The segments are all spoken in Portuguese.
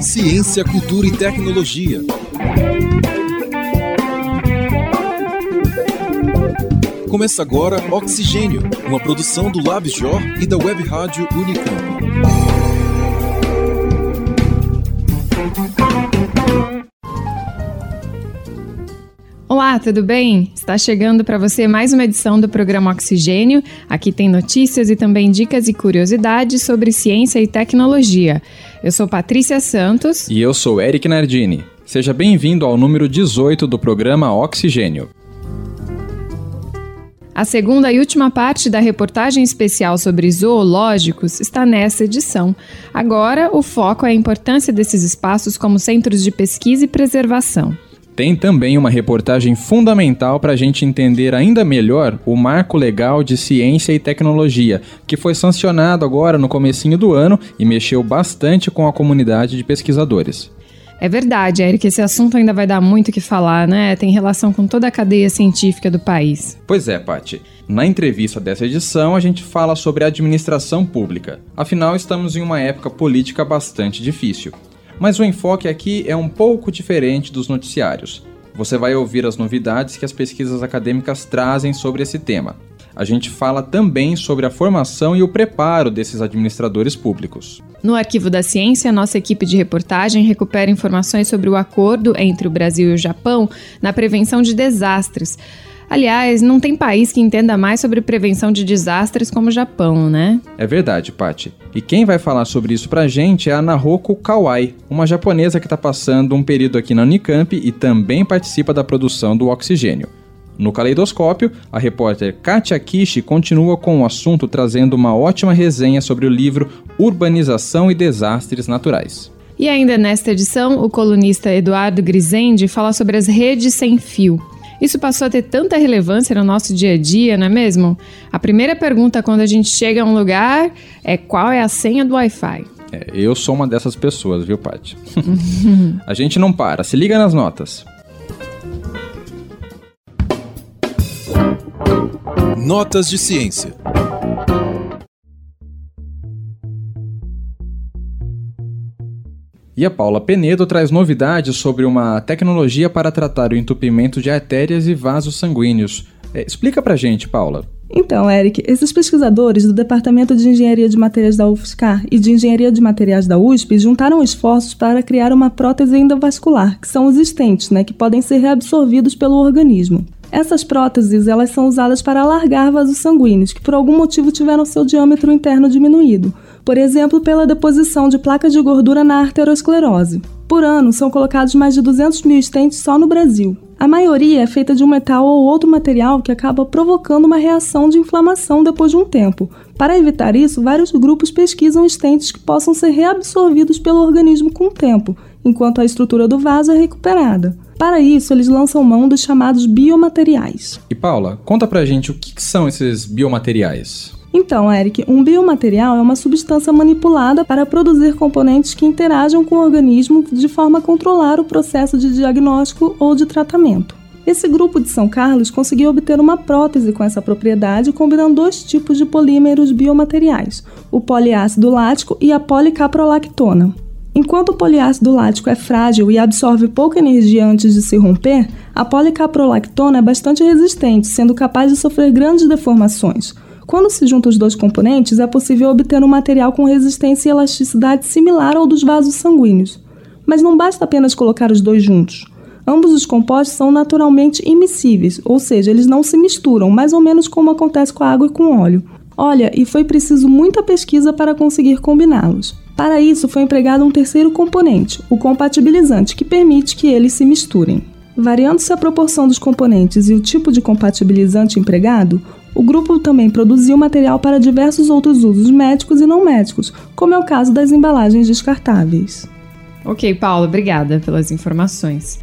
Ciência, cultura e tecnologia. Começa agora Oxigênio, uma produção do LabJOR e da Web Rádio Unicamp. Olá, tudo bem? Está chegando para você mais uma edição do programa Oxigênio. Aqui tem notícias e também dicas e curiosidades sobre ciência e tecnologia. Eu sou Patrícia Santos. E eu sou Eric Nardini. Seja bem-vindo ao número 18 do programa Oxigênio. A segunda e última parte da reportagem especial sobre zoológicos está nessa edição. Agora, o foco é a importância desses espaços como centros de pesquisa e preservação. Tem também uma reportagem fundamental para a gente entender ainda melhor o Marco Legal de Ciência e Tecnologia, que foi sancionado agora no comecinho do ano e mexeu bastante com a comunidade de pesquisadores. É verdade, Eric, esse assunto ainda vai dar muito o que falar, né? Tem relação com toda a cadeia científica do país. Pois é, Pati. Na entrevista dessa edição, a gente fala sobre administração pública. Afinal, estamos em uma época política bastante difícil. Mas o enfoque aqui é um pouco diferente dos noticiários. Você vai ouvir as novidades que as pesquisas acadêmicas trazem sobre esse tema. A gente fala também sobre a formação e o preparo desses administradores públicos. No Arquivo da Ciência, nossa equipe de reportagem recupera informações sobre o acordo entre o Brasil e o Japão na prevenção de desastres. Aliás, não tem país que entenda mais sobre prevenção de desastres como o Japão, né? É verdade, Pati. E quem vai falar sobre isso pra gente é a Nahoko Kawai, uma japonesa que está passando um período aqui na Unicamp e também participa da produção do oxigênio. No Caleidoscópio, a repórter Katia Kishi continua com o assunto trazendo uma ótima resenha sobre o livro Urbanização e Desastres Naturais. E ainda nesta edição, o colunista Eduardo Grisendi fala sobre as redes sem fio. Isso passou a ter tanta relevância no nosso dia a dia, não é mesmo? A primeira pergunta quando a gente chega a um lugar é qual é a senha do Wi-Fi. É, eu sou uma dessas pessoas, viu, Paty? a gente não para, se liga nas notas. Notas de ciência. E a Paula Penedo traz novidades sobre uma tecnologia para tratar o entupimento de artérias e vasos sanguíneos. É, explica pra gente, Paula. Então, Eric, esses pesquisadores do Departamento de Engenharia de Materiais da UFSCar e de Engenharia de Materiais da USP juntaram esforços para criar uma prótese endovascular, que são os estentes, né, que podem ser reabsorvidos pelo organismo. Essas próteses elas são usadas para alargar vasos sanguíneos que por algum motivo tiveram seu diâmetro interno diminuído, por exemplo, pela deposição de placas de gordura na arteriosclerose. Por ano, são colocados mais de 200 mil estentes só no Brasil. A maioria é feita de um metal ou outro material que acaba provocando uma reação de inflamação depois de um tempo. Para evitar isso, vários grupos pesquisam estentes que possam ser reabsorvidos pelo organismo com o tempo, enquanto a estrutura do vaso é recuperada. Para isso, eles lançam mão dos chamados biomateriais. E Paula, conta pra gente o que são esses biomateriais. Então, Eric, um biomaterial é uma substância manipulada para produzir componentes que interagem com o organismo de forma a controlar o processo de diagnóstico ou de tratamento. Esse grupo de São Carlos conseguiu obter uma prótese com essa propriedade, combinando dois tipos de polímeros biomateriais, o poliácido lático e a policaprolactona. Enquanto o poliácido lático é frágil e absorve pouca energia antes de se romper, a policaprolactona é bastante resistente, sendo capaz de sofrer grandes deformações. Quando se juntam os dois componentes, é possível obter um material com resistência e elasticidade similar ao dos vasos sanguíneos. Mas não basta apenas colocar os dois juntos. Ambos os compostos são naturalmente imissíveis, ou seja, eles não se misturam, mais ou menos como acontece com a água e com o óleo. Olha, e foi preciso muita pesquisa para conseguir combiná-los. Para isso, foi empregado um terceiro componente, o compatibilizante, que permite que eles se misturem. Variando-se a proporção dos componentes e o tipo de compatibilizante empregado, o grupo também produziu material para diversos outros usos médicos e não médicos, como é o caso das embalagens descartáveis. Ok, Paulo, obrigada pelas informações.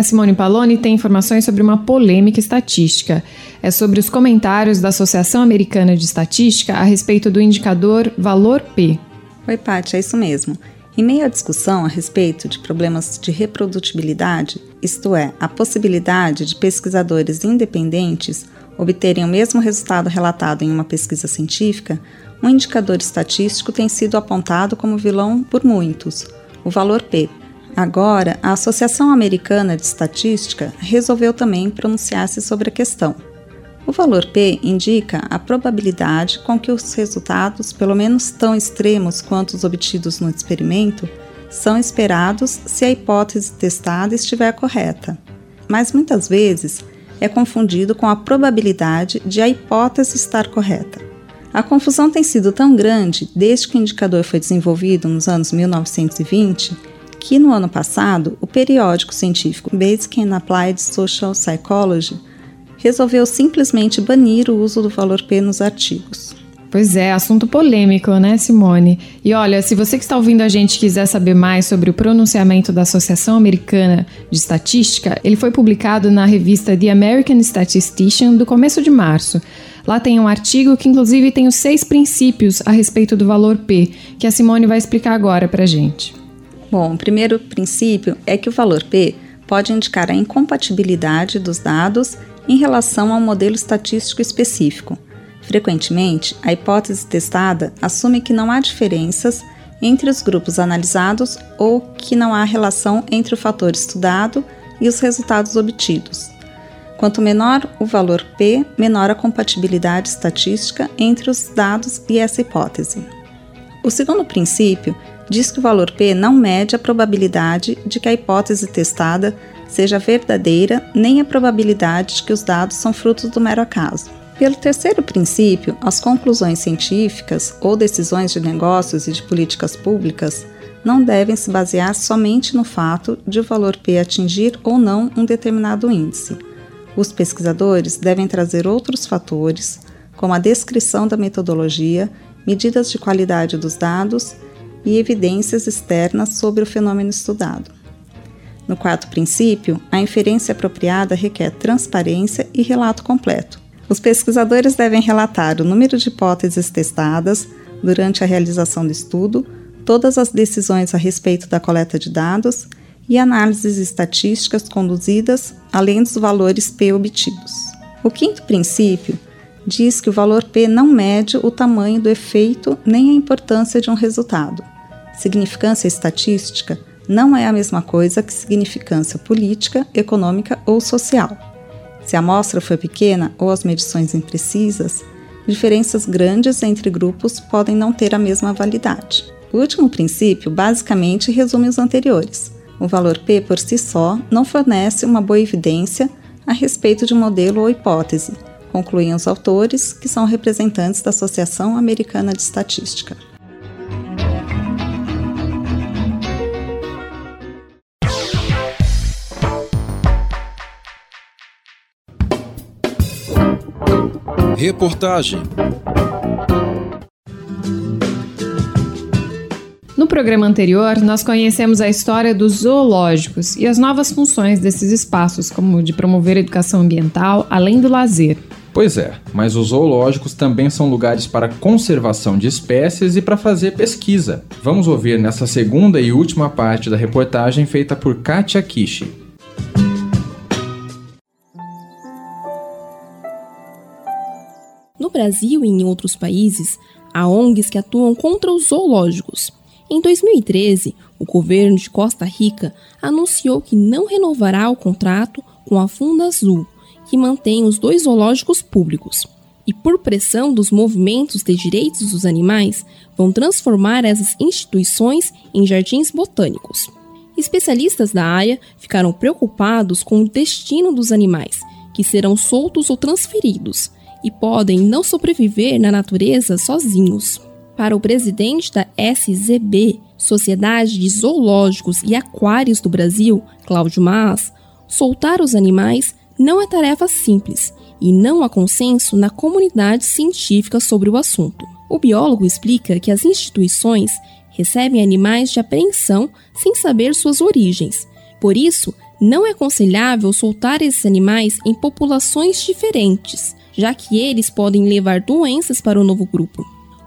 A Simone Paloni tem informações sobre uma polêmica estatística. É sobre os comentários da Associação Americana de Estatística a respeito do indicador Valor P, Oi, Paty, é isso mesmo. Em meio à discussão a respeito de problemas de reprodutibilidade, isto é, a possibilidade de pesquisadores independentes obterem o mesmo resultado relatado em uma pesquisa científica, um indicador estatístico tem sido apontado como vilão por muitos, o valor P. Agora, a Associação Americana de Estatística resolveu também pronunciar-se sobre a questão. O valor P indica a probabilidade com que os resultados, pelo menos tão extremos quanto os obtidos no experimento, são esperados se a hipótese testada estiver correta. Mas muitas vezes é confundido com a probabilidade de a hipótese estar correta. A confusão tem sido tão grande desde que o indicador foi desenvolvido nos anos 1920 que no ano passado o periódico científico Basic and Applied Social Psychology resolveu simplesmente banir o uso do valor P nos artigos. Pois é, assunto polêmico, né, Simone? E olha, se você que está ouvindo a gente quiser saber mais sobre o pronunciamento da Associação Americana de Estatística, ele foi publicado na revista The American Statistician do começo de março. Lá tem um artigo que, inclusive, tem os seis princípios a respeito do valor P, que a Simone vai explicar agora para gente. Bom, o primeiro princípio é que o valor P pode indicar a incompatibilidade dos dados em relação a um modelo estatístico específico. Frequentemente, a hipótese testada assume que não há diferenças entre os grupos analisados ou que não há relação entre o fator estudado e os resultados obtidos. Quanto menor o valor P, menor a compatibilidade estatística entre os dados e essa hipótese. O segundo princípio diz que o valor P não mede a probabilidade de que a hipótese testada seja verdadeira nem a probabilidade de que os dados são frutos do mero acaso. Pelo terceiro princípio, as conclusões científicas ou decisões de negócios e de políticas públicas não devem se basear somente no fato de o valor P atingir ou não um determinado índice. Os pesquisadores devem trazer outros fatores, como a descrição da metodologia, medidas de qualidade dos dados e evidências externas sobre o fenômeno estudado. No quarto princípio, a inferência apropriada requer transparência e relato completo. Os pesquisadores devem relatar o número de hipóteses testadas durante a realização do estudo, todas as decisões a respeito da coleta de dados e análises estatísticas conduzidas, além dos valores P obtidos. O quinto princípio diz que o valor P não mede o tamanho do efeito nem a importância de um resultado. Significância estatística não é a mesma coisa que significância política, econômica ou social. Se a amostra foi pequena ou as medições imprecisas, diferenças grandes entre grupos podem não ter a mesma validade. O último princípio basicamente resume os anteriores. O valor P por si só não fornece uma boa evidência a respeito de um modelo ou hipótese, concluem os autores, que são representantes da Associação Americana de Estatística. Reportagem. No programa anterior, nós conhecemos a história dos zoológicos e as novas funções desses espaços, como de promover a educação ambiental, além do lazer. Pois é, mas os zoológicos também são lugares para conservação de espécies e para fazer pesquisa. Vamos ouvir nessa segunda e última parte da reportagem feita por Katia Kishi. No Brasil e em outros países, há ONGs que atuam contra os zoológicos. Em 2013, o governo de Costa Rica anunciou que não renovará o contrato com a Funda Azul, que mantém os dois zoológicos públicos. E por pressão dos movimentos de direitos dos animais, vão transformar essas instituições em jardins botânicos. Especialistas da área ficaram preocupados com o destino dos animais, que serão soltos ou transferidos, e podem não sobreviver na natureza sozinhos. Para o presidente da SZB, Sociedade de Zoológicos e Aquários do Brasil, Cláudio Maas, soltar os animais não é tarefa simples e não há consenso na comunidade científica sobre o assunto. O biólogo explica que as instituições recebem animais de apreensão sem saber suas origens. Por isso, não é aconselhável soltar esses animais em populações diferentes, já que eles podem levar doenças para o novo grupo.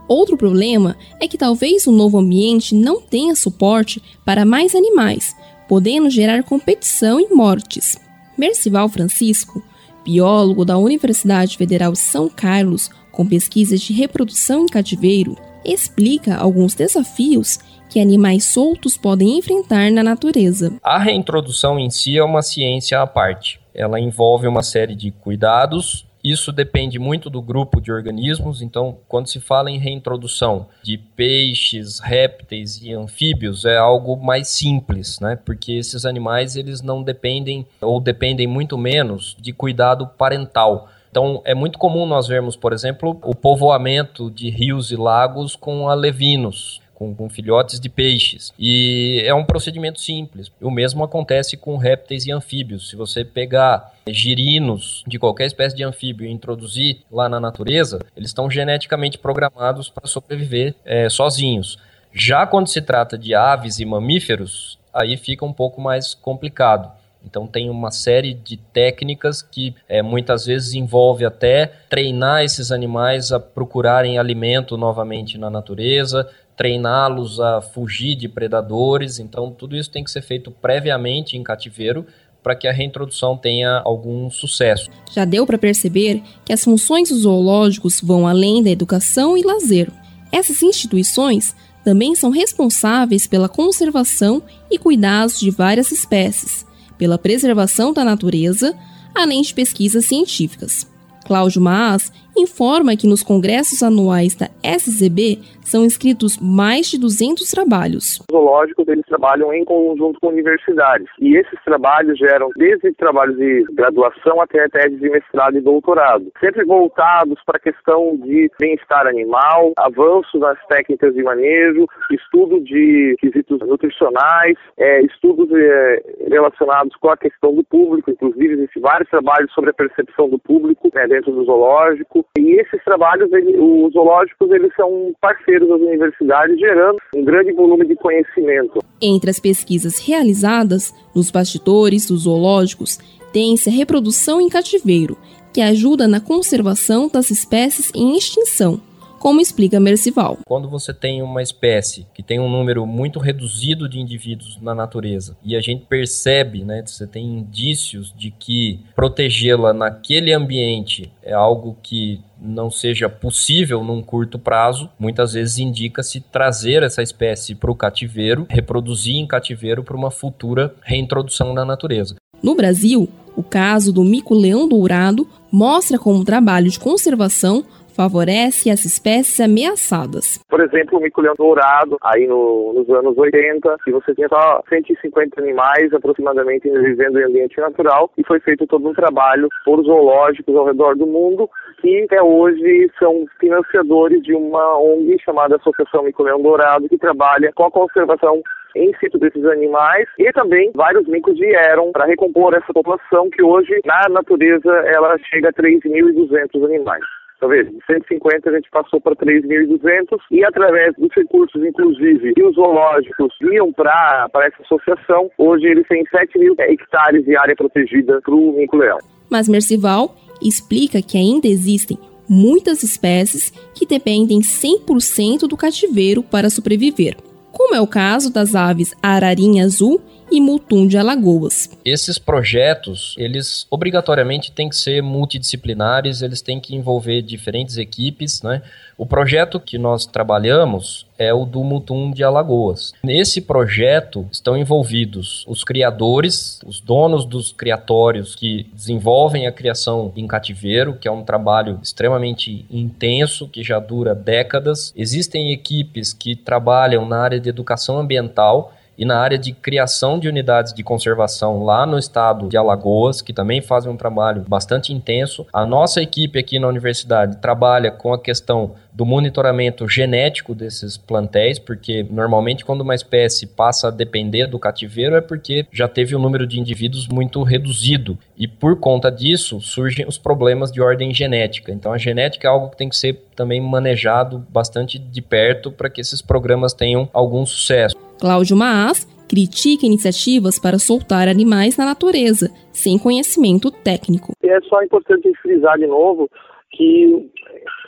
Outro problema é que talvez o novo ambiente não tenha suporte para mais animais, podendo gerar competição e mortes. Mercival Francisco, biólogo da Universidade Federal de São Carlos, com pesquisas de reprodução em cativeiro, explica alguns desafios que animais soltos podem enfrentar na natureza. A reintrodução em si é uma ciência à parte. Ela envolve uma série de cuidados. Isso depende muito do grupo de organismos. Então, quando se fala em reintrodução de peixes, répteis e anfíbios, é algo mais simples, né? Porque esses animais eles não dependem ou dependem muito menos de cuidado parental. Então, é muito comum nós vermos, por exemplo, o povoamento de rios e lagos com alevinos com, com, filhotes de peixes. E é um procedimento simples. O mesmo acontece com répteis e anfíbios. Se você pegar girinos de qualquer espécie de anfíbio e introduzir lá na natureza, eles estão geneticamente programados para sobreviver é, sozinhos. Já quando se trata de aves e mamíferos, aí fica um pouco mais complicado. Então tem uma série de técnicas que é, muitas vezes envolve até treinar esses animais a procurarem alimento novamente na natureza, treiná-los a fugir de predadores. Então, tudo isso tem que ser feito previamente em cativeiro para que a reintrodução tenha algum sucesso. Já deu para perceber que as funções zoológicos vão além da educação e lazer. Essas instituições também são responsáveis pela conservação e cuidados de várias espécies, pela preservação da natureza, além de pesquisas científicas. Cláudio Maas informa que nos congressos anuais da SZB são inscritos mais de 200 trabalhos. Os zoológicos eles trabalham em conjunto com universidades. E esses trabalhos geram desde trabalhos de graduação até tese de mestrado e doutorado, sempre voltados para a questão de bem-estar animal, avanço nas técnicas de manejo, estudo de quesitos nutricionais, é, estudos é, relacionados com a questão do público, inclusive existem vários trabalhos sobre a percepção do público né, dentro do zoológico e esses trabalhos, ele, os zoológicos eles são parceiros das universidades, gerando um grande volume de conhecimento. Entre as pesquisas realizadas nos bastidores dos zoológicos, tem-se a reprodução em cativeiro, que ajuda na conservação das espécies em extinção como explica Mercival. Quando você tem uma espécie que tem um número muito reduzido de indivíduos na natureza e a gente percebe, né, você tem indícios de que protegê-la naquele ambiente é algo que não seja possível num curto prazo, muitas vezes indica-se trazer essa espécie para o cativeiro, reproduzir em cativeiro para uma futura reintrodução na natureza. No Brasil, o caso do mico-leão dourado mostra como o trabalho de conservação favorece as espécies ameaçadas. Por exemplo, o mico-leão dourado, aí no, nos anos 80, que você tinha só 150 animais aproximadamente vivendo em ambiente natural, e foi feito todo um trabalho por zoológicos ao redor do mundo, que até hoje são financiadores de uma ONG chamada Associação Mico-leão Dourado, que trabalha com a conservação em situ desses animais e também vários micos vieram para recompor essa população que hoje na natureza ela chega a 3.200 animais. Talvez de 150 a gente passou para 3.200 e através dos recursos, inclusive, que os zoológicos iam para essa associação, hoje eles têm 7 mil hectares de área protegida para o mico-leão. Mas Mercival explica que ainda existem muitas espécies que dependem 100% do cativeiro para sobreviver, como é o caso das aves ararinha azul e Mutum de Alagoas. Esses projetos, eles obrigatoriamente têm que ser multidisciplinares, eles têm que envolver diferentes equipes, né? O projeto que nós trabalhamos é o do Mutum de Alagoas. Nesse projeto estão envolvidos os criadores, os donos dos criatórios que desenvolvem a criação em cativeiro, que é um trabalho extremamente intenso, que já dura décadas. Existem equipes que trabalham na área de educação ambiental e na área de criação de unidades de conservação lá no estado de Alagoas, que também fazem um trabalho bastante intenso. A nossa equipe aqui na universidade trabalha com a questão do monitoramento genético desses plantéis, porque normalmente quando uma espécie passa a depender do cativeiro é porque já teve um número de indivíduos muito reduzido e por conta disso surgem os problemas de ordem genética. Então a genética é algo que tem que ser também manejado bastante de perto para que esses programas tenham algum sucesso. Cláudio Maas critica iniciativas para soltar animais na natureza, sem conhecimento técnico. É só importante frisar de novo que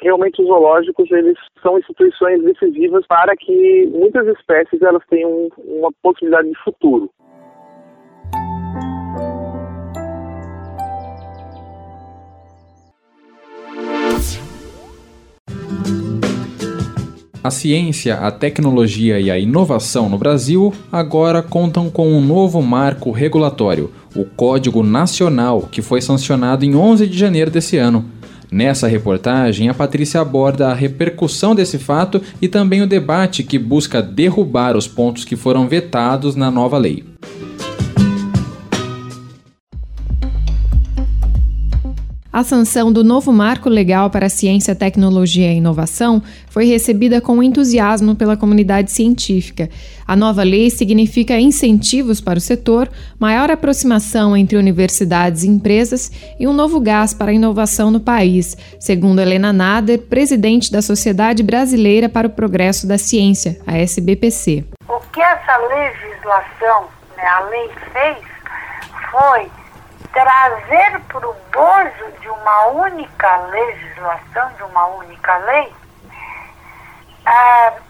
realmente os zoológicos eles são instituições decisivas para que muitas espécies elas tenham uma possibilidade de futuro. A ciência, a tecnologia e a inovação no Brasil agora contam com um novo marco regulatório, o Código Nacional, que foi sancionado em 11 de janeiro desse ano. Nessa reportagem, a Patrícia aborda a repercussão desse fato e também o debate que busca derrubar os pontos que foram vetados na nova lei. A sanção do novo marco legal para a ciência, tecnologia e inovação foi recebida com entusiasmo pela comunidade científica. A nova lei significa incentivos para o setor, maior aproximação entre universidades e empresas e um novo gás para a inovação no país, segundo Helena Nader, presidente da Sociedade Brasileira para o Progresso da Ciência, a SBPC. O que essa legislação, né, a lei fez, foi trazer para o bojo de uma única legislação, de uma única lei, uh,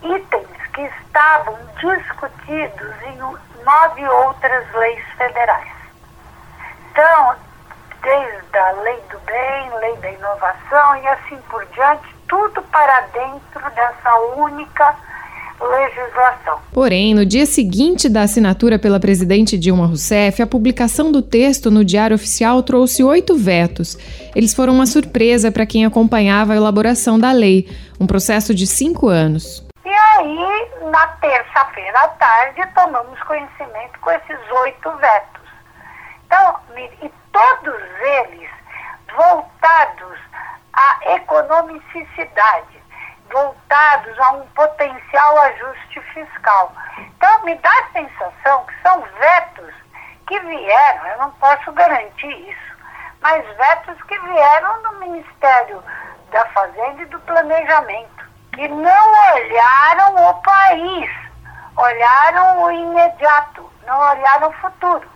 itens que estavam discutidos em nove outras leis federais. Então, desde a lei do bem, lei da inovação e assim por diante, tudo para dentro dessa única legislação. Porém, no dia seguinte da assinatura pela presidente Dilma Rousseff, a publicação do texto no Diário Oficial trouxe oito vetos. Eles foram uma surpresa para quem acompanhava a elaboração da lei, um processo de cinco anos. E aí, na terça-feira à tarde, tomamos conhecimento com esses oito vetos. Então, e todos eles voltados à economicidade voltados a um potencial ajuste fiscal. Então, me dá a sensação que são vetos que vieram, eu não posso garantir isso, mas vetos que vieram do Ministério da Fazenda e do Planejamento, que não olharam o país, olharam o imediato, não olharam o futuro.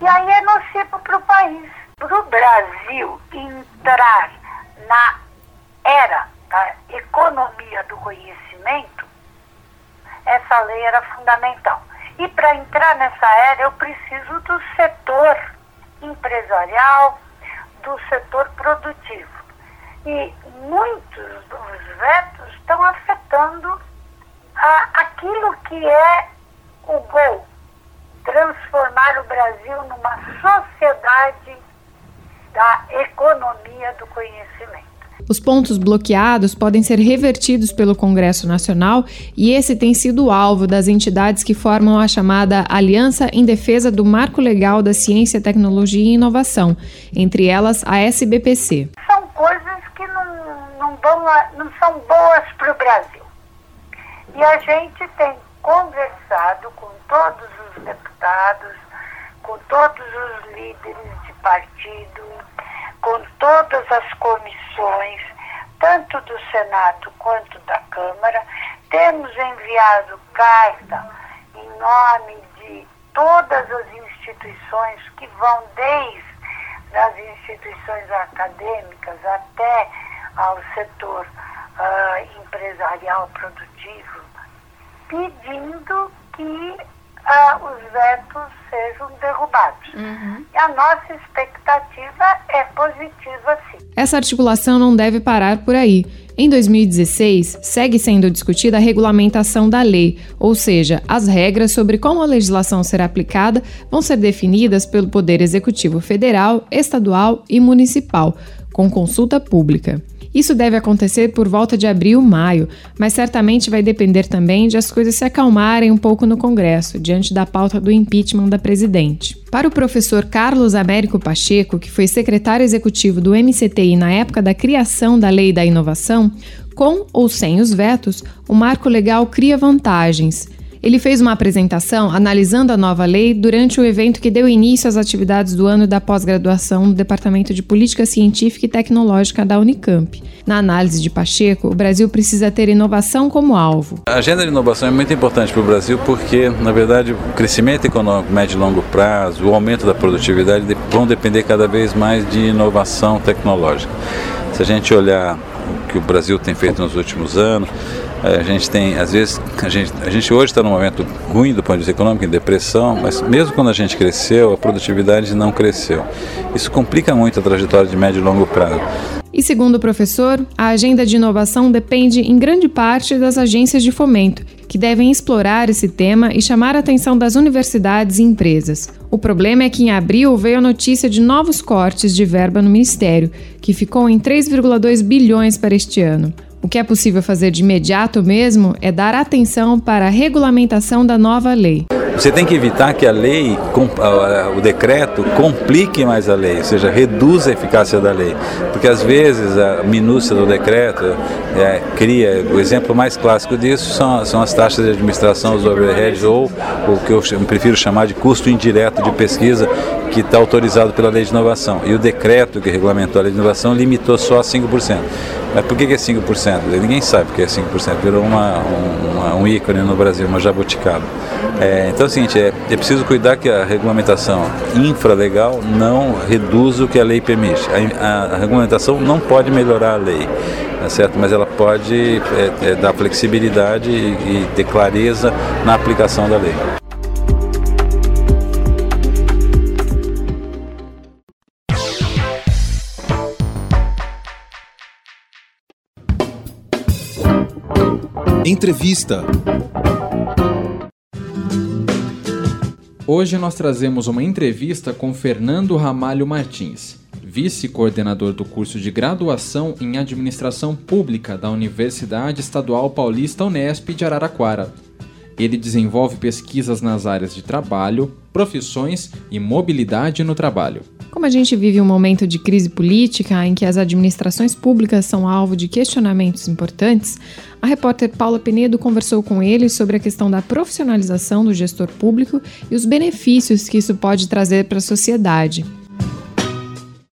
E aí é nocivo para o país. Para o Brasil entrar na era economia do conhecimento, essa lei era fundamental. E para entrar nessa era, eu preciso do setor empresarial, do setor produtivo. E muitos dos vetos estão afetando a, aquilo que é o gol transformar o Brasil numa sociedade da economia do conhecimento. Os pontos bloqueados podem ser revertidos pelo Congresso Nacional e esse tem sido alvo das entidades que formam a chamada Aliança em Defesa do Marco Legal da Ciência, Tecnologia e Inovação, entre elas a SBPC. São coisas que não, não, vão, não são boas para o Brasil. E a gente tem conversado com todos os deputados, com todos os líderes de partido, com todas as comissões, tanto do Senado quanto da Câmara. Temos enviado carta em nome de todas as instituições que vão desde as instituições acadêmicas até ao setor uh, empresarial produtivo, pedindo que os vetos sejam derrubados. Uhum. E a nossa expectativa é positiva, sim. Essa articulação não deve parar por aí. Em 2016, segue sendo discutida a regulamentação da lei, ou seja, as regras sobre como a legislação será aplicada vão ser definidas pelo Poder Executivo Federal, Estadual e Municipal, com consulta pública. Isso deve acontecer por volta de abril, maio, mas certamente vai depender também de as coisas se acalmarem um pouco no Congresso, diante da pauta do impeachment da presidente. Para o professor Carlos Américo Pacheco, que foi secretário executivo do MCTI na época da criação da Lei da Inovação, com ou sem os vetos, o marco legal cria vantagens. Ele fez uma apresentação analisando a nova lei durante o evento que deu início às atividades do ano da pós-graduação no Departamento de Política Científica e Tecnológica da Unicamp. Na análise de Pacheco, o Brasil precisa ter inovação como alvo. A agenda de inovação é muito importante para o Brasil porque, na verdade, o crescimento econômico médio e longo prazo, o aumento da produtividade vão depender cada vez mais de inovação tecnológica. Se a gente olhar o que o Brasil tem feito nos últimos anos, a gente tem, às vezes, a gente, a gente hoje está num momento ruim do ponto de vista econômico, em depressão, mas mesmo quando a gente cresceu, a produtividade não cresceu. Isso complica muito a trajetória de médio e longo prazo. E segundo o professor, a agenda de inovação depende em grande parte das agências de fomento, que devem explorar esse tema e chamar a atenção das universidades e empresas. O problema é que em abril veio a notícia de novos cortes de verba no Ministério, que ficou em 3,2 bilhões para este ano. O que é possível fazer de imediato mesmo é dar atenção para a regulamentação da nova lei. Você tem que evitar que a lei, o decreto, complique mais a lei, ou seja, reduza a eficácia da lei. Porque às vezes a minúcia do decreto é, cria. O exemplo mais clássico disso são, são as taxas de administração, os overheads, ou o que eu prefiro chamar de custo indireto de pesquisa, que está autorizado pela lei de inovação. E o decreto que regulamentou a lei de inovação limitou só a 5%. Mas por que, que é 5%? Ninguém sabe o que é 5%. Virou uma, uma, um ícone no Brasil, uma jabuticaba. É, então é o seguinte, é, é preciso cuidar que a regulamentação infralegal não reduza o que a lei permite. A, a, a regulamentação não pode melhorar a lei, tá certo? mas ela pode é, é, dar flexibilidade e, e ter clareza na aplicação da lei. Entrevista. Hoje nós trazemos uma entrevista com Fernando Ramalho Martins, vice-coordenador do curso de graduação em Administração Pública da Universidade Estadual Paulista Unesp de Araraquara. Ele desenvolve pesquisas nas áreas de trabalho, profissões e mobilidade no trabalho. Como a gente vive um momento de crise política em que as administrações públicas são alvo de questionamentos importantes, a repórter Paula Penedo conversou com ele sobre a questão da profissionalização do gestor público e os benefícios que isso pode trazer para a sociedade.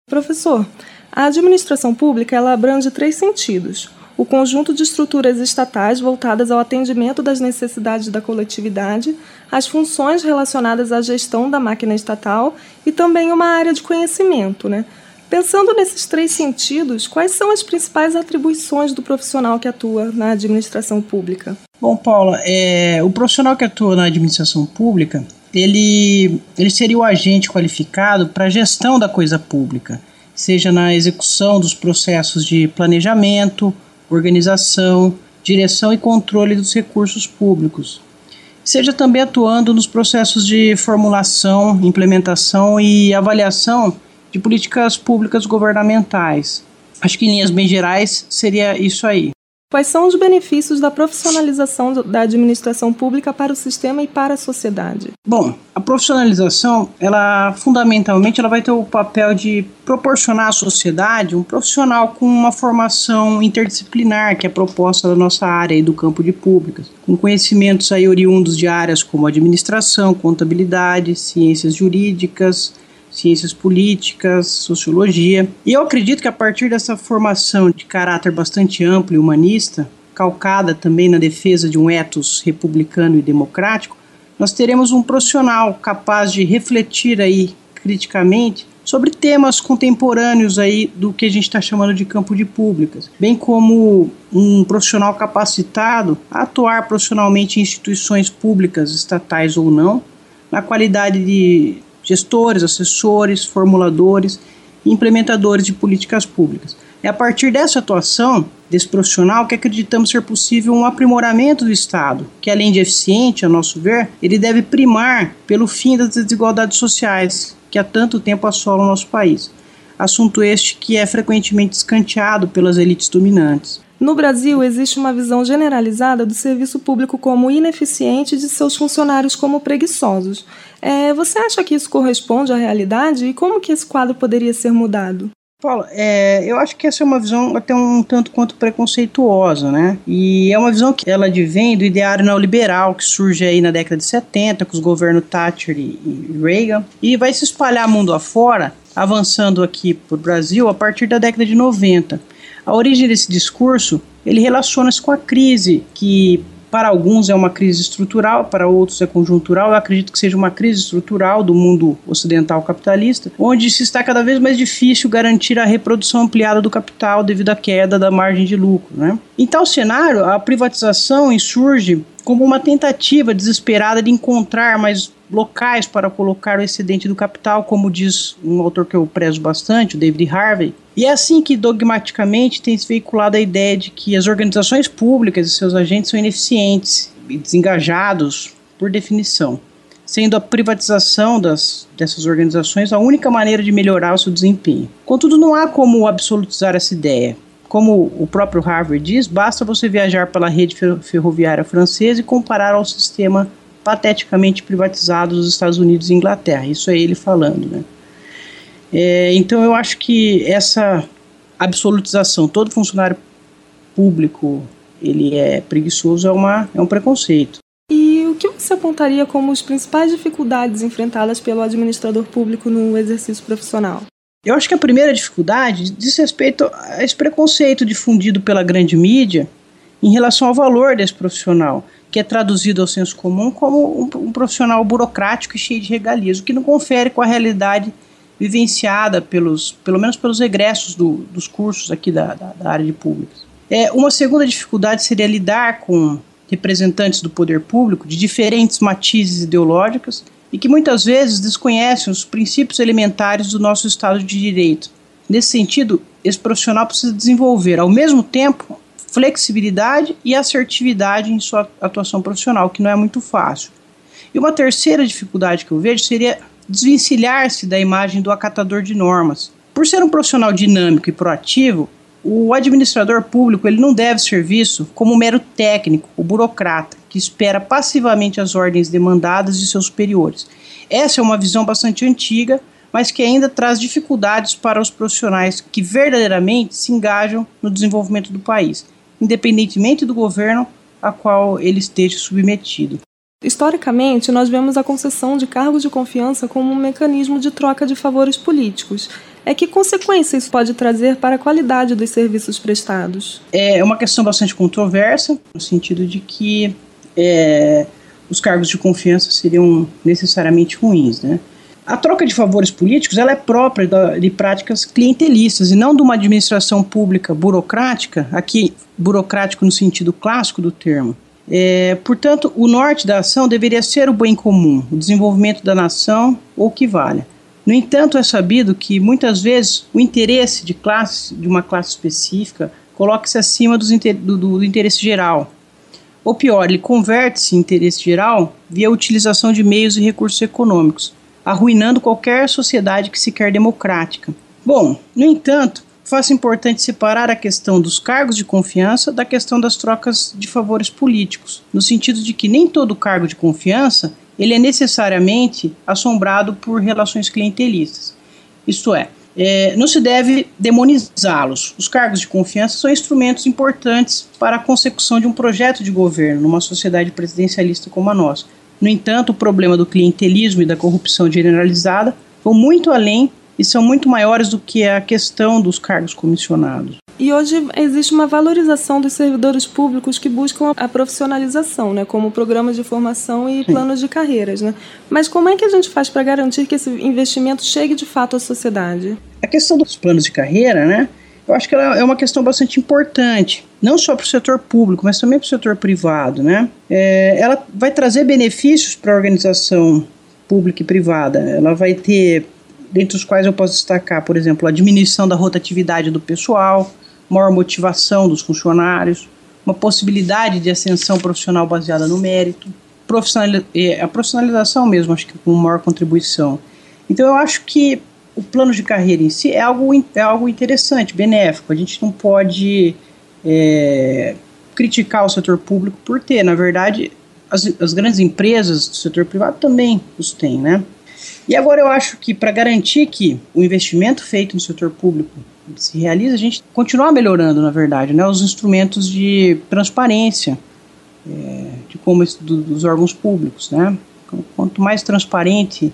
Professor, a administração pública ela abrange três sentidos: o conjunto de estruturas estatais voltadas ao atendimento das necessidades da coletividade, as funções relacionadas à gestão da máquina estatal e também uma área de conhecimento. Né? Pensando nesses três sentidos, quais são as principais atribuições do profissional que atua na administração pública? Bom, Paula, é, o profissional que atua na administração pública, ele, ele seria o agente qualificado para a gestão da coisa pública, seja na execução dos processos de planejamento, organização, direção e controle dos recursos públicos. Seja também atuando nos processos de formulação, implementação e avaliação de políticas públicas governamentais. Acho que em linhas bem gerais seria isso aí. Quais são os benefícios da profissionalização da administração pública para o sistema e para a sociedade? Bom, a profissionalização, ela fundamentalmente ela vai ter o papel de proporcionar à sociedade um profissional com uma formação interdisciplinar que é proposta da nossa área e do campo de públicas, com conhecimentos aí oriundos de áreas como administração, contabilidade, ciências jurídicas, ciências políticas, sociologia. E eu acredito que a partir dessa formação de caráter bastante amplo e humanista, calcada também na defesa de um ethos republicano e democrático, nós teremos um profissional capaz de refletir aí criticamente sobre temas contemporâneos aí do que a gente está chamando de campo de públicas, bem como um profissional capacitado a atuar profissionalmente em instituições públicas, estatais ou não, na qualidade de gestores, assessores, formuladores e implementadores de políticas públicas. É a partir dessa atuação desse profissional que acreditamos ser possível um aprimoramento do Estado, que além de eficiente, a nosso ver, ele deve primar pelo fim das desigualdades sociais que há tanto tempo assolam o nosso país. Assunto este que é frequentemente escanteado pelas elites dominantes. No Brasil, existe uma visão generalizada do serviço público como ineficiente e de seus funcionários como preguiçosos. É, você acha que isso corresponde à realidade e como que esse quadro poderia ser mudado? Paulo, é, eu acho que essa é uma visão até um tanto quanto preconceituosa, né? E é uma visão que ela advém do ideário neoliberal que surge aí na década de 70 com os governos Thatcher e Reagan e vai se espalhar mundo afora, avançando aqui para o Brasil a partir da década de 90. A origem desse discurso ele relaciona-se com a crise que para alguns é uma crise estrutural, para outros é conjuntural. Eu acredito que seja uma crise estrutural do mundo ocidental capitalista, onde se está cada vez mais difícil garantir a reprodução ampliada do capital devido à queda da margem de lucro. Né? Em tal cenário, a privatização insurge como uma tentativa desesperada de encontrar mais locais para colocar o excedente do capital, como diz um autor que eu prezo bastante, o David Harvey. E é assim que dogmaticamente tem se veiculado a ideia de que as organizações públicas e seus agentes são ineficientes e desengajados por definição, sendo a privatização das, dessas organizações a única maneira de melhorar o seu desempenho. Contudo, não há como absolutizar essa ideia. Como o próprio Harvard diz, basta você viajar pela rede ferroviária francesa e comparar ao sistema pateticamente privatizado dos Estados Unidos e Inglaterra. Isso é ele falando, né? É, então eu acho que essa absolutização, todo funcionário público ele é preguiçoso é, uma, é um preconceito. E o que você apontaria como as principais dificuldades enfrentadas pelo administrador público no exercício profissional? Eu acho que a primeira dificuldade diz respeito a esse preconceito difundido pela grande mídia em relação ao valor desse profissional que é traduzido ao senso comum como um, um, profissional burocrático e cheio de regalias, o que não confere com a realidade vivenciada pelos, pelo menos pelos egressos do, dos cursos aqui da, da, da área de públicas. É, uma segunda dificuldade seria lidar com representantes do poder público de diferentes matizes ideológicas e que muitas vezes desconhecem os princípios elementares do nosso Estado de Direito. Nesse sentido, esse profissional precisa desenvolver, ao mesmo tempo, flexibilidade e assertividade em sua atuação profissional, que não é muito fácil. E uma terceira dificuldade que eu vejo seria desvencilhar-se da imagem do acatador de normas. Por ser um profissional dinâmico e proativo, o administrador público ele não deve ser visto como mero técnico, o burocrata, que espera passivamente as ordens demandadas de seus superiores. Essa é uma visão bastante antiga, mas que ainda traz dificuldades para os profissionais que verdadeiramente se engajam no desenvolvimento do país independentemente do governo a qual ele esteja submetido. Historicamente, nós vemos a concessão de cargos de confiança como um mecanismo de troca de favores políticos. É que consequências isso pode trazer para a qualidade dos serviços prestados? É uma questão bastante controversa, no sentido de que é, os cargos de confiança seriam necessariamente ruins, né? A troca de favores políticos ela é própria de práticas clientelistas e não de uma administração pública burocrática, aqui burocrático no sentido clássico do termo. É, portanto, o norte da ação deveria ser o bem comum, o desenvolvimento da nação ou o que valha. No entanto, é sabido que muitas vezes o interesse de classe, de uma classe específica, coloca-se acima do, do, do interesse geral. Ou pior, ele converte-se em interesse geral via utilização de meios e recursos econômicos arruinando qualquer sociedade que se quer democrática. Bom, no entanto, faço importante separar a questão dos cargos de confiança da questão das trocas de favores políticos, no sentido de que nem todo cargo de confiança ele é necessariamente assombrado por relações clientelistas. Isto é, é não se deve demonizá-los. Os cargos de confiança são instrumentos importantes para a consecução de um projeto de governo numa sociedade presidencialista como a nossa. No entanto, o problema do clientelismo e da corrupção generalizada vão muito além e são muito maiores do que a questão dos cargos comissionados. E hoje existe uma valorização dos servidores públicos que buscam a profissionalização, né, como programas de formação e Sim. planos de carreiras. Né? Mas como é que a gente faz para garantir que esse investimento chegue de fato à sociedade? A questão dos planos de carreira, né, eu acho que ela é uma questão bastante importante, não só para o setor público, mas também para o setor privado. Né? É, ela vai trazer benefícios para a organização pública e privada. Ela vai ter, dentre os quais eu posso destacar, por exemplo, a diminuição da rotatividade do pessoal, maior motivação dos funcionários, uma possibilidade de ascensão profissional baseada no mérito, é, a profissionalização mesmo, acho que com maior contribuição. Então eu acho que o plano de carreira em si é algo, é algo interessante, benéfico. A gente não pode é, criticar o setor público por ter. Na verdade, as, as grandes empresas do setor privado também os têm, né? E agora eu acho que para garantir que o investimento feito no setor público se realiza, a gente continuar melhorando, na verdade, né, os instrumentos de transparência é, de como do, dos órgãos públicos, né? Quanto mais transparente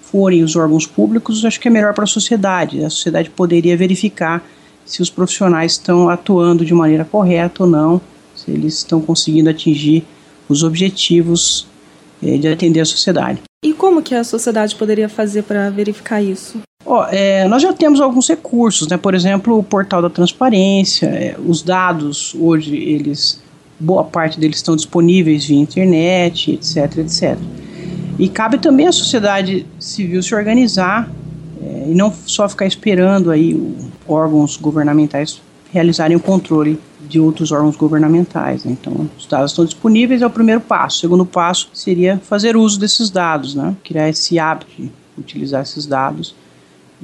forem os órgãos públicos, acho que é melhor para a sociedade. A sociedade poderia verificar se os profissionais estão atuando de maneira correta ou não, se eles estão conseguindo atingir os objetivos é, de atender a sociedade. E como que a sociedade poderia fazer para verificar isso? Oh, é, nós já temos alguns recursos, né? Por exemplo, o portal da transparência, é, os dados hoje eles boa parte deles estão disponíveis via internet, etc, etc. E cabe também à sociedade civil se organizar é, e não só ficar esperando aí órgãos governamentais realizarem o controle de outros órgãos governamentais. Né? Então, os dados estão disponíveis, é o primeiro passo. O segundo passo seria fazer uso desses dados, né? criar esse hábito de utilizar esses dados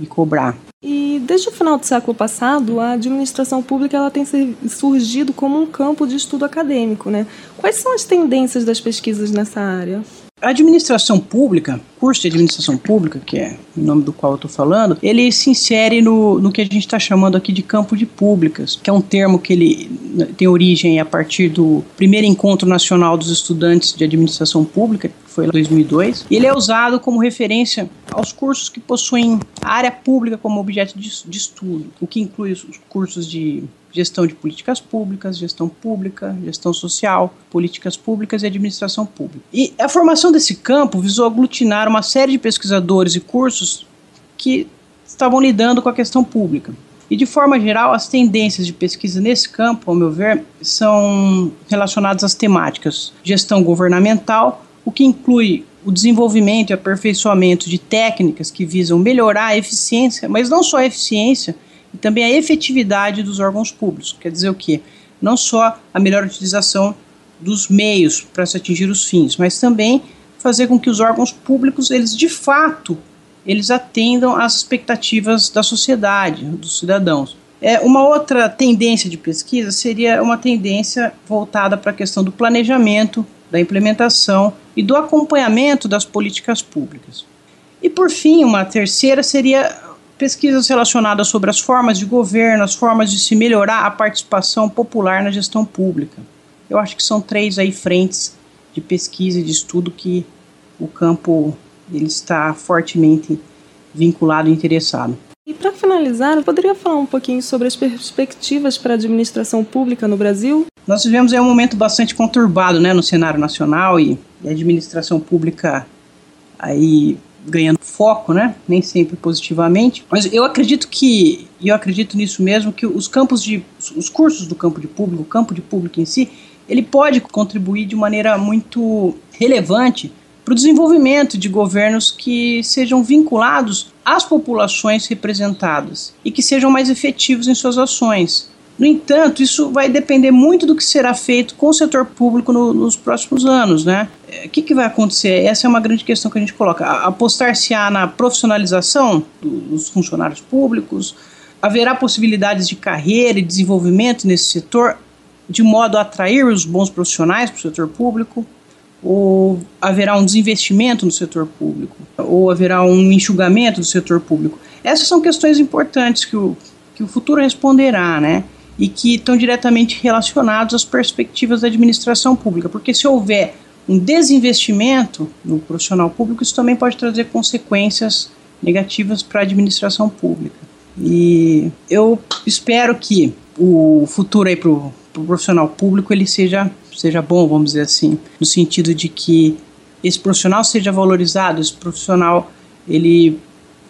e cobrar. E desde o final do século passado, a administração pública ela tem surgido como um campo de estudo acadêmico. Né? Quais são as tendências das pesquisas nessa área? A administração pública, curso de administração pública, que é o nome do qual eu estou falando, ele se insere no, no que a gente está chamando aqui de campo de públicas, que é um termo que ele tem origem a partir do primeiro encontro nacional dos estudantes de administração pública, que foi em 2002. E ele é usado como referência aos cursos que possuem a área pública como objeto de, de estudo, o que inclui os cursos de gestão de políticas públicas, gestão pública, gestão social, políticas públicas e administração pública. E a formação desse campo visou aglutinar uma série de pesquisadores e cursos que estavam lidando com a questão pública. E de forma geral, as tendências de pesquisa nesse campo, ao meu ver, são relacionadas às temáticas gestão governamental, o que inclui o desenvolvimento e aperfeiçoamento de técnicas que visam melhorar a eficiência, mas não só a eficiência, e também a efetividade dos órgãos públicos. Quer dizer o quê? Não só a melhor utilização dos meios para se atingir os fins, mas também fazer com que os órgãos públicos, eles de fato, eles atendam às expectativas da sociedade, dos cidadãos. É, uma outra tendência de pesquisa seria uma tendência voltada para a questão do planejamento, da implementação e do acompanhamento das políticas públicas. E por fim, uma terceira seria pesquisas relacionadas sobre as formas de governo, as formas de se melhorar a participação popular na gestão pública. Eu acho que são três aí frentes de pesquisa e de estudo que o campo ele está fortemente vinculado e interessado. E para finalizar, eu poderia falar um pouquinho sobre as perspectivas para a administração pública no Brasil? Nós vivemos um momento bastante conturbado né, no cenário nacional e, e a administração pública aí ganhando foco, né? Nem sempre positivamente. Mas eu acredito que, e eu acredito nisso mesmo, que os campos de. os cursos do campo de público, o campo de público em si, ele pode contribuir de maneira muito relevante para o desenvolvimento de governos que sejam vinculados às populações representadas e que sejam mais efetivos em suas ações. No entanto, isso vai depender muito do que será feito com o setor público no, nos próximos anos, né? O que, que, vai acontecer? Essa é uma grande questão que a gente coloca. Apostar-se-á na profissionalização dos funcionários públicos? Haverá possibilidades de carreira e desenvolvimento nesse setor de modo a atrair os bons profissionais para o setor público? Ou haverá um desinvestimento no setor público? Ou haverá um enxugamento do setor público? Essas são questões importantes que o, que o futuro responderá, né? e que estão diretamente relacionados às perspectivas da administração pública, porque se houver um desinvestimento no profissional público, isso também pode trazer consequências negativas para a administração pública. E eu espero que o futuro aí para o pro profissional público ele seja, seja bom, vamos dizer assim, no sentido de que esse profissional seja valorizado, esse profissional ele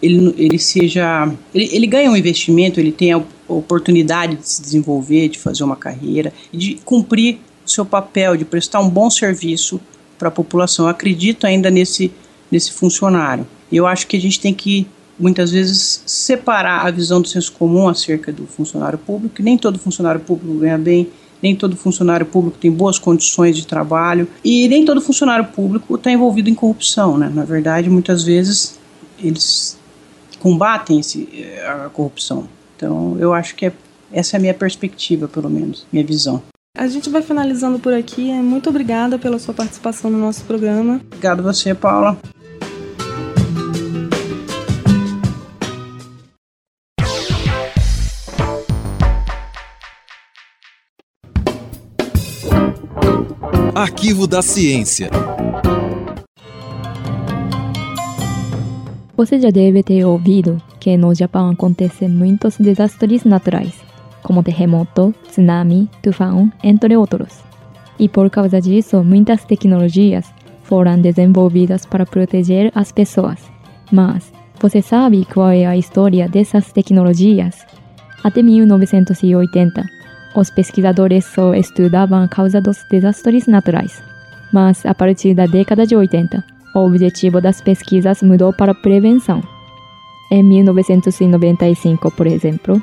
ele, ele seja ele, ele ganha um investimento, ele tem a oportunidade de se desenvolver, de fazer uma carreira de cumprir o seu papel, de prestar um bom serviço para a população. Eu acredito ainda nesse, nesse funcionário. Eu acho que a gente tem que, muitas vezes, separar a visão do senso comum acerca do funcionário público. Nem todo funcionário público ganha bem, nem todo funcionário público tem boas condições de trabalho e nem todo funcionário público está envolvido em corrupção. Né? Na verdade, muitas vezes, eles combatem esse, a corrupção. Então, eu acho que é, essa é a minha perspectiva, pelo menos, minha visão. A gente vai finalizando por aqui. Muito obrigada pela sua participação no nosso programa. Obrigado você, Paula. Arquivo da Ciência. Você já deve ter ouvido que no Japão acontecem muitos desastres naturais, como terremoto, tsunami, tufão, entre outros. E por causa disso, muitas tecnologias foram desenvolvidas para proteger as pessoas. Mas você sabe qual é a história dessas tecnologias? Até 1980, os pesquisadores só estudavam a causa dos desastres naturais. Mas a partir da década de 80, o objetivo das pesquisas mudou para prevenção. Em 1995, por exemplo,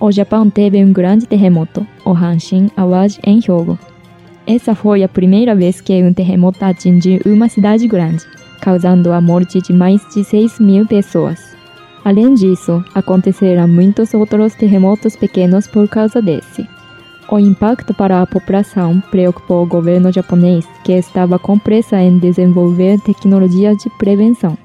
o Japão teve um grande terremoto, o Hanshin Awaji em Hyogo. Essa foi a primeira vez que um terremoto atingiu uma cidade grande, causando a morte de mais de 6 mil pessoas. Além disso, aconteceram muitos outros terremotos pequenos por causa desse. O impacto para a população preocupou o governo japonês, que estava com pressa em desenvolver tecnologias de prevenção.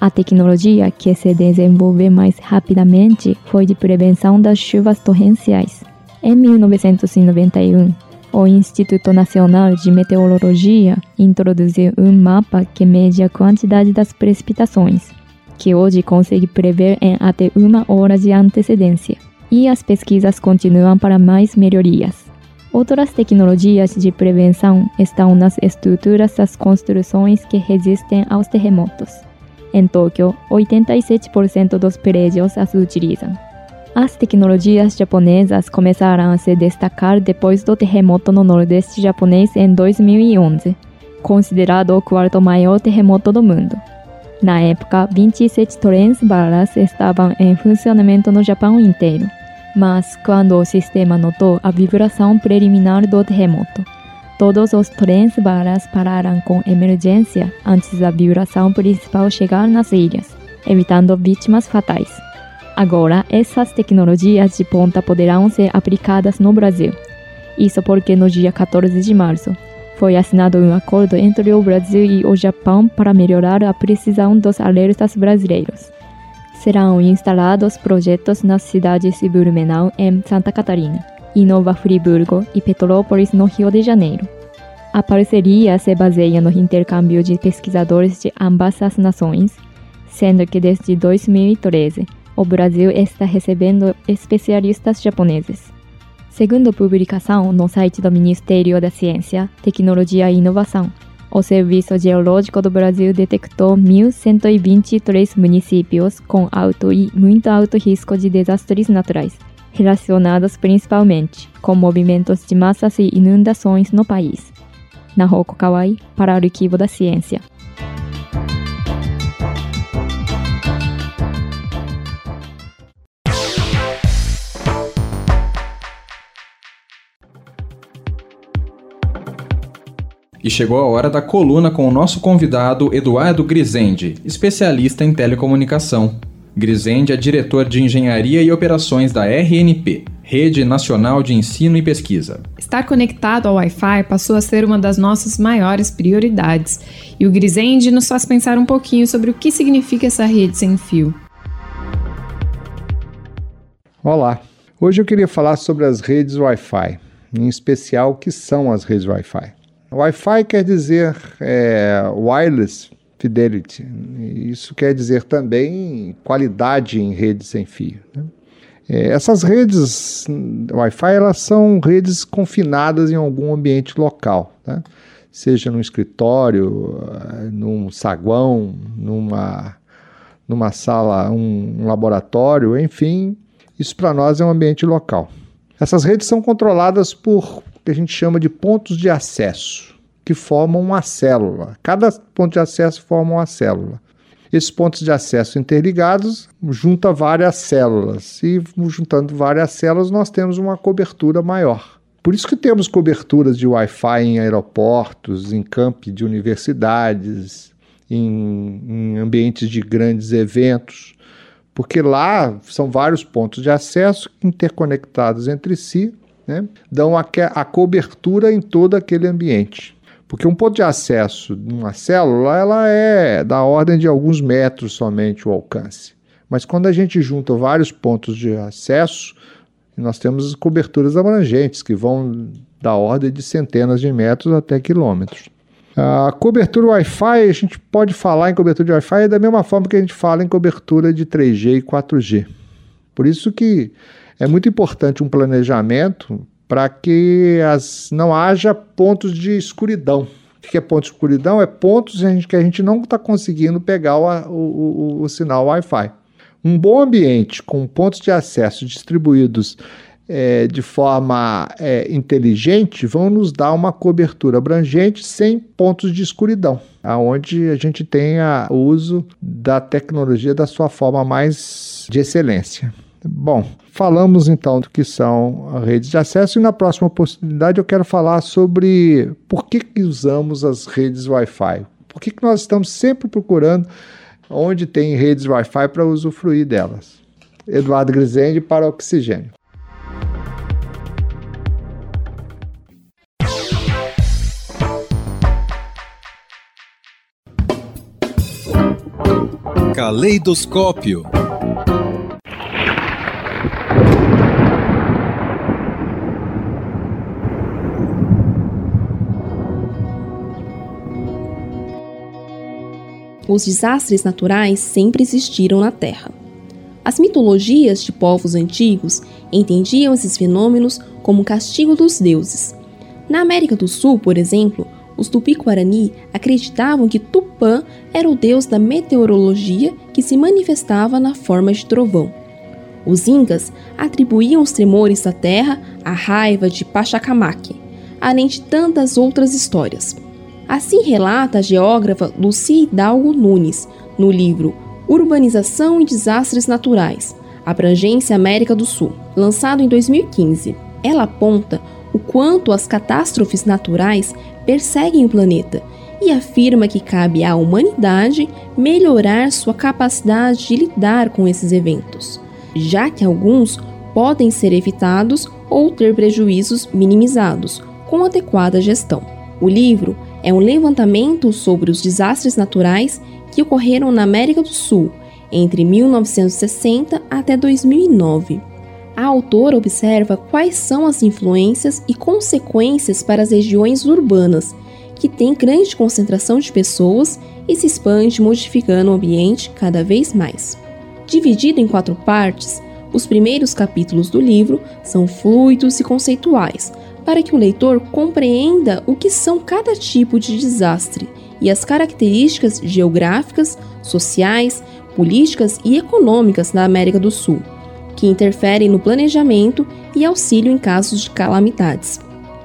A tecnologia que se desenvolveu mais rapidamente foi de prevenção das chuvas torrenciais. Em 1991, o Instituto Nacional de Meteorologia introduziu um mapa que mede a quantidade das precipitações, que hoje consegue prever em até uma hora de antecedência. E as pesquisas continuam para mais melhorias. Outras tecnologias de prevenção estão nas estruturas das construções que resistem aos terremotos. Em Tóquio, 87% dos prédios as utilizam. As tecnologias japonesas começaram a se destacar depois do terremoto no Nordeste japonês em 2011, considerado o quarto maior terremoto do mundo. Na época, 27 trens balas estavam em funcionamento no Japão inteiro, mas quando o sistema notou a vibração preliminar do terremoto, Todos os trens balas pararam com emergência antes da vibração principal chegar nas ilhas, evitando vítimas fatais. Agora, essas tecnologias de ponta poderão ser aplicadas no Brasil. Isso porque no dia 14 de março foi assinado um acordo entre o Brasil e o Japão para melhorar a precisão dos alertas brasileiros. Serão instalados projetos nas cidades de Blumenau, em Santa Catarina e Nova Friburgo e Petrópolis, no Rio de Janeiro. A parceria se baseia no intercâmbio de pesquisadores de ambas as nações, sendo que desde 2013 o Brasil está recebendo especialistas japoneses. Segundo publicação no site do Ministério da Ciência, Tecnologia e Inovação, o Serviço Geológico do Brasil detectou 1.123 municípios com alto e muito alto risco de desastres naturais, relacionados principalmente com movimentos de massas e inundações no país. Nahoko Kawai, para o Arquivo da Ciência. E chegou a hora da coluna com o nosso convidado Eduardo Grisende, especialista em telecomunicação. Grisende é diretor de Engenharia e Operações da RNP, Rede Nacional de Ensino e Pesquisa. Estar conectado ao Wi-Fi passou a ser uma das nossas maiores prioridades, e o Grisende nos faz pensar um pouquinho sobre o que significa essa rede sem fio. Olá, hoje eu queria falar sobre as redes Wi-Fi, em especial o que são as redes Wi-Fi. Wi-Fi quer dizer é, wireless Fidelity. Isso quer dizer também qualidade em redes sem fio. Né? É, essas redes Wi-Fi elas são redes confinadas em algum ambiente local, né? seja num escritório, num saguão, numa, numa sala, um, um laboratório, enfim, isso para nós é um ambiente local. Essas redes são controladas por que a gente chama de pontos de acesso que formam uma célula. Cada ponto de acesso forma uma célula. Esses pontos de acesso interligados juntam várias células e juntando várias células nós temos uma cobertura maior. Por isso que temos coberturas de Wi-Fi em aeroportos, em campi de universidades, em, em ambientes de grandes eventos, porque lá são vários pontos de acesso interconectados entre si, né, dão a, a cobertura em todo aquele ambiente. Porque um ponto de acesso de uma célula ela é da ordem de alguns metros somente o alcance. Mas quando a gente junta vários pontos de acesso, nós temos coberturas abrangentes que vão da ordem de centenas de metros até quilômetros. A cobertura Wi-Fi, a gente pode falar em cobertura de Wi-Fi da mesma forma que a gente fala em cobertura de 3G e 4G. Por isso que é muito importante um planejamento para que as, não haja pontos de escuridão. O que é ponto de escuridão? É pontos que a gente não está conseguindo pegar o, o, o, o sinal Wi-Fi. Um bom ambiente com pontos de acesso distribuídos é, de forma é, inteligente vão nos dar uma cobertura abrangente sem pontos de escuridão, aonde a gente tenha uso da tecnologia da sua forma mais de excelência. Bom, falamos então do que são redes de acesso e na próxima oportunidade eu quero falar sobre por que, que usamos as redes Wi-Fi. Por que, que nós estamos sempre procurando onde tem redes Wi-Fi para usufruir delas. Eduardo Grisende para Oxigênio. Caleidoscópio. Os desastres naturais sempre existiram na Terra. As mitologias de povos antigos entendiam esses fenômenos como castigo dos deuses. Na América do Sul, por exemplo, os Tupi-Guarani acreditavam que Tupã era o deus da meteorologia que se manifestava na forma de trovão. Os Incas atribuíam os tremores da terra à raiva de Pachacamac, além de tantas outras histórias. Assim relata a geógrafa Lucy Hidalgo Nunes no livro Urbanização e Desastres Naturais, Abrangência América do Sul, lançado em 2015. Ela aponta o quanto as catástrofes naturais perseguem o planeta e afirma que cabe à humanidade melhorar sua capacidade de lidar com esses eventos, já que alguns podem ser evitados ou ter prejuízos minimizados com adequada gestão. O livro é um levantamento sobre os desastres naturais que ocorreram na América do Sul entre 1960 até 2009. A autora observa quais são as influências e consequências para as regiões urbanas, que têm grande concentração de pessoas e se expande modificando o ambiente cada vez mais. Dividido em quatro partes, os primeiros capítulos do livro são fluidos e conceituais, para que o leitor compreenda o que são cada tipo de desastre e as características geográficas, sociais, políticas e econômicas da América do Sul, que interferem no planejamento e auxílio em casos de calamidades.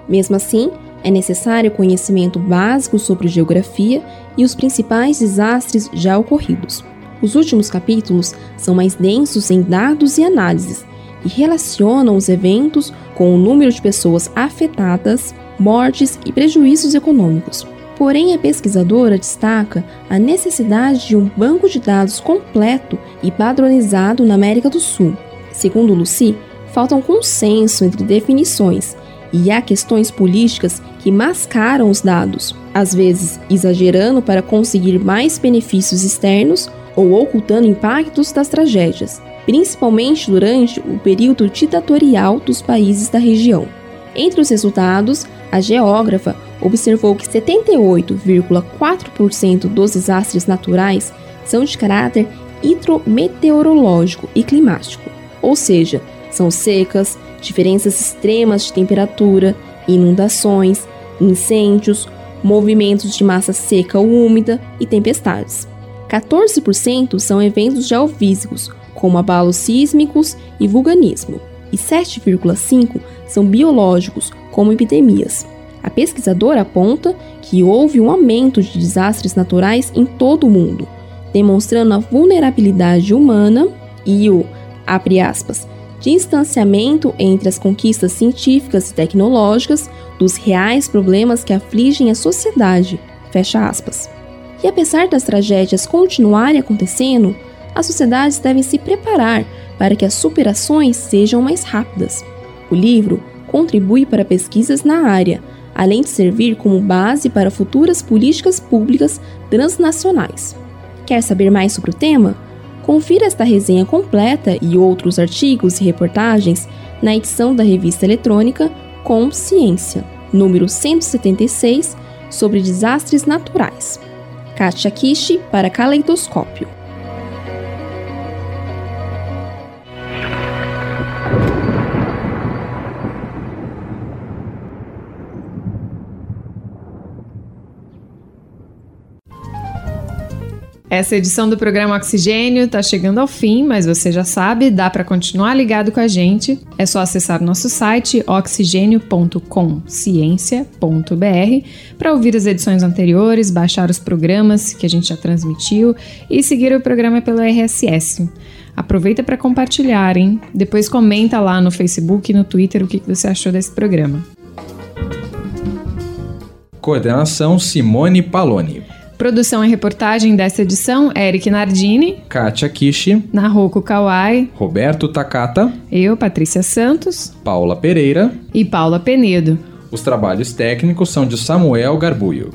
Mesmo assim, é necessário conhecimento básico sobre geografia e os principais desastres já ocorridos. Os últimos capítulos são mais densos em dados e análises e relacionam os eventos com o número de pessoas afetadas, mortes e prejuízos econômicos. Porém, a pesquisadora destaca a necessidade de um banco de dados completo e padronizado na América do Sul. Segundo Lucy, falta um consenso entre definições e há questões políticas que mascaram os dados, às vezes exagerando para conseguir mais benefícios externos ou ocultando impactos das tragédias principalmente durante o período ditatorial dos países da região. Entre os resultados, a geógrafa observou que 78,4% dos desastres naturais são de caráter hidrometeorológico e climático, ou seja, são secas, diferenças extremas de temperatura, inundações, incêndios, movimentos de massa seca ou úmida e tempestades. 14% são eventos geofísicos, como abalos sísmicos e vulcanismo, e 7,5% são biológicos, como epidemias. A pesquisadora aponta que houve um aumento de desastres naturais em todo o mundo, demonstrando a vulnerabilidade humana e o, abre aspas, distanciamento entre as conquistas científicas e tecnológicas dos reais problemas que afligem a sociedade, fecha aspas. E apesar das tragédias continuarem acontecendo, as sociedades devem se preparar para que as superações sejam mais rápidas. O livro contribui para pesquisas na área, além de servir como base para futuras políticas públicas transnacionais. Quer saber mais sobre o tema? Confira esta resenha completa e outros artigos e reportagens na edição da revista eletrônica Com Ciência, número 176, sobre desastres naturais. Katia Kishi para Caleidoscópio. Essa edição do programa Oxigênio está chegando ao fim, mas você já sabe, dá para continuar ligado com a gente. É só acessar nosso site oxigênio.com, ciência.br, para ouvir as edições anteriores, baixar os programas que a gente já transmitiu e seguir o programa pelo RSS. Aproveita para compartilhar, hein? Depois comenta lá no Facebook e no Twitter o que você achou desse programa. Coordenação Simone Paloni. Produção e reportagem dessa edição, Eric Nardini. Kátia Kishi. Naruko Kawai. Roberto Takata. Eu, Patrícia Santos. Paula Pereira. E Paula Penedo. Os trabalhos técnicos são de Samuel Garbuio.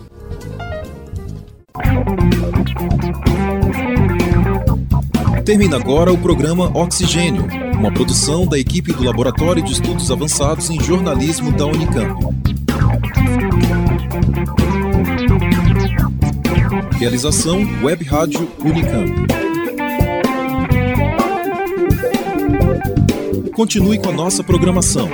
Termina agora o programa Oxigênio, uma produção da equipe do Laboratório de Estudos Avançados em Jornalismo da Unicamp. Realização Web Rádio Unicamp. Continue com a nossa programação.